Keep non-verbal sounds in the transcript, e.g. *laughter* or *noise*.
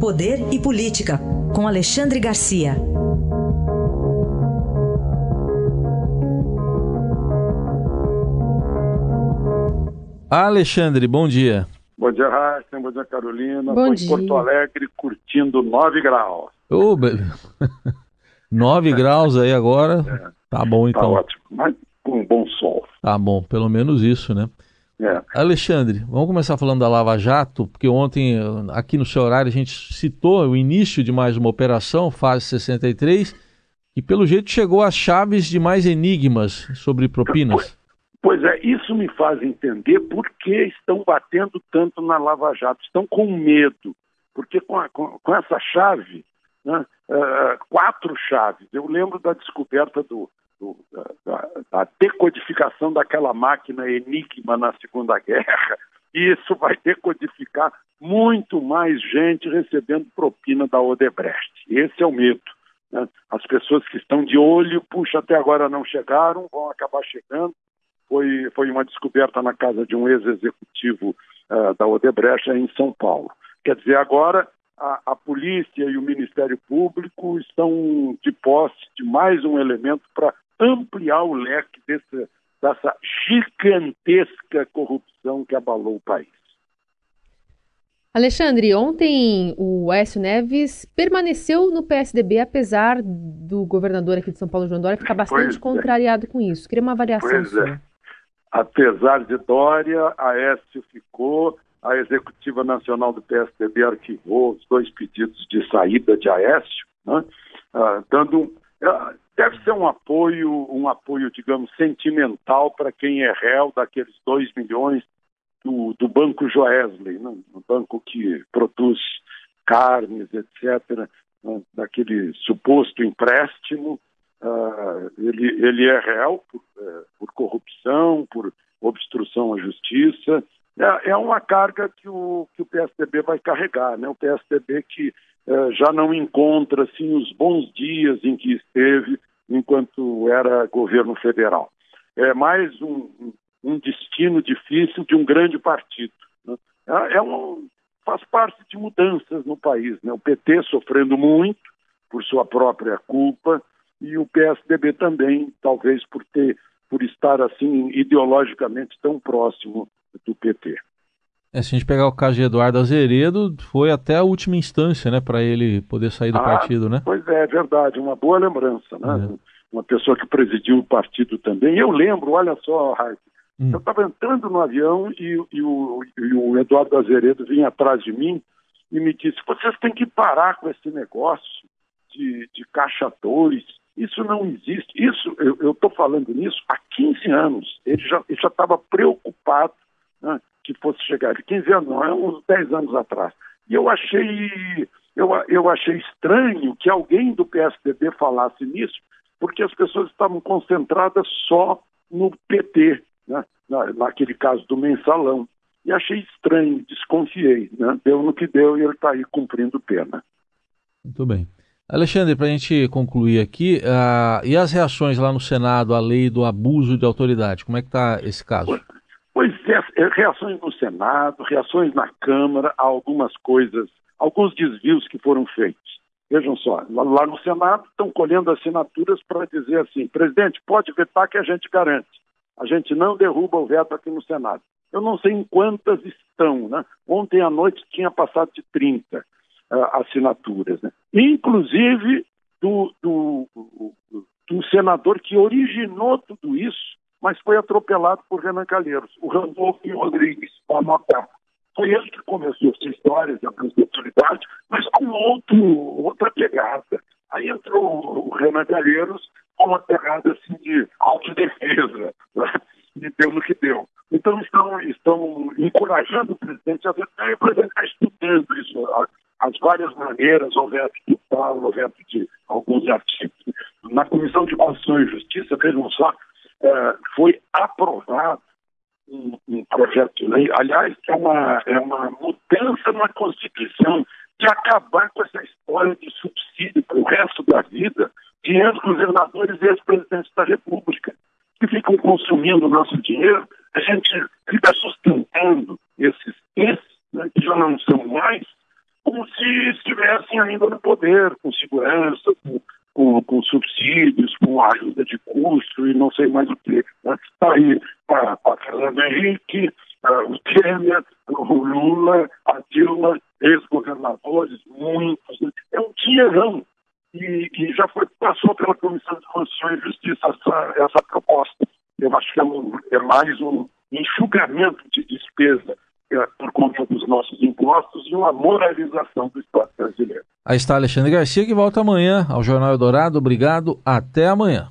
Poder e Política, com Alexandre Garcia. Alexandre, bom dia. Bom dia, Raíssa. Bom dia, Carolina. Bom Estou dia. em Porto Alegre curtindo 9 graus. Ô, be- *laughs* 9 graus aí agora. Tá bom Tá então. ótimo. Mas com um bom sol. Tá bom, pelo menos isso, né? É. Alexandre, vamos começar falando da Lava Jato, porque ontem, eh, aqui no seu horário, a gente citou o início de mais uma operação, fase 63, e pelo jeito chegou às chaves de mais enigmas sobre propinas. Pois é, isso me faz entender por que estão batendo tanto na Lava Jato. Estão com medo. Porque com, a- com- com essa chave, né, eh, quatro chaves, eu lembro da descoberta do, do- da, da- da decodificação daquela máquina Enigma na Segunda Guerra. E isso vai decodificar muito mais gente recebendo propina da Odebrecht. Esse é o medo. né? As pessoas que estão de olho, puxa, até agora não chegaram, vão acabar chegando foi, foi uma descoberta na casa de um ex-executivo eh, da Odebrecht em São Paulo. Quer dizer, agora a, a polícia e o Ministério Público estão de posse de mais um elemento para ampliar o leque desse, dessa gigantesca corrupção que abalou o país. Alexandre, ontem o Aécio Neves permaneceu no PSDB, apesar do governador aqui de São Paulo, João Dória, ficar bastante Pois é. contrariado com isso. Queria uma avaliação Pois sua. é. Apesar de Dória, a Aécio ficou, a Executiva Nacional do PSDB arquivou os dois pedidos de saída de Aécio, né? Ah, dando deve ser um apoio, um apoio, digamos, sentimental para quem é réu daqueles dois milhões do, do Banco Joesley, né? um banco que produz carnes, etc., né? daquele suposto empréstimo. Ah, ele, ele é réu por, eh, por corrupção, por obstrução à justiça. É, é uma carga que o, que o PSDB vai carregar, né? O PSDB que eh, já não encontra assim os bons dias em que esteve enquanto era governo federal. É mais um, um- um destino difícil de um grande partido. né? É, é um, faz parte de mudanças no país, né? O PT sofrendo muito por sua própria culpa e o PSDB também, talvez por ter por estar assim ideologicamente tão próximo do PT. É, se a gente pegar o caso de Eduardo Azeredo, foi até a última instância, né, para ele poder sair do Ah, partido, né? Pois é, é verdade, uma boa lembrança, né? É. Uma pessoa que presidiu o partido também. Eu lembro, olha só, Raik, Hum. eu estava entrando no avião e, e o, e o Eduardo Azeredo vinha atrás de mim e me disse: vocês têm que parar com esse negócio de, de caixa 2. Isso não existe. Isso, eu estou falando nisso há 15 anos. Ele já estava preocupado fosse chegar. 15 anos, não, é uns 10 anos atrás. E eu achei, eu, eu achei estranho que alguém do PSDB falasse nisso, porque as pessoas estavam concentradas só no PT, né, na, naquele caso do mensalão. E achei estranho, desconfiei. Né? Deu no que deu e ele está aí cumprindo pena. Muito bem. Alexandre, para a gente concluir aqui, ah, e as reações lá no Senado à lei do abuso de autoridade? Como é que está esse caso? É, reações no Senado, reações na Câmara a algumas coisas, alguns desvios que foram feitos. Vejam só, lá, no Senado estão colhendo assinaturas para dizer assim, presidente, pode vetar que a gente garante. A gente não derruba o veto aqui no Senado. Eu não sei em quantas estão, né? Ontem à noite tinha passado de 30 ah, assinaturas, né? Inclusive do, do, do, do senador que originou mas foi atropelado por Renan Calheiros, o Randolfo Rodrigues, para anotar. Foi ele que começou essa história de abuso de autoridade, mas com outro, outra pegada. Aí entrou o Renan Calheiros com uma pegada assim de autodefesa, né? deu no que deu. Então estão, estão encorajando o presidente a ver, "Ah, o presidente está estudando isso, as várias maneiras, o veto total, o veto de alguns artigos. Na Comissão de Constituição e Justiça, vejam só, eh, foi aprovado um, um projeto de lei, aliás, é uma, é uma mudança na Constituição de acabar com essa história de subsídio para o resto da vida de ex-governadores e ex-presidentes da República, que ficam consumindo o nosso dinheiro, a gente fica sustentando esses ex, né, que já não são mais, como se estivessem ainda no poder, com segurança, com, com, com subsídios, com ajuda de custo e não sei mais o que. Está aí para Fernando Henrique, o Temer, o Lula, a Dilma, ex-governadores, muitos. Né? É um dinheirão. E, e, já foi, passou pela Comissão de Constituição e Justiça essa, essa proposta. Eu acho que é, um, é mais um enxugamento de despesa é, por conta dos nossos impostos e uma moralização do Estado brasileiro. Aí está Alexandre Garcia, que volta amanhã ao Jornal Eldorado. Obrigado, até amanhã.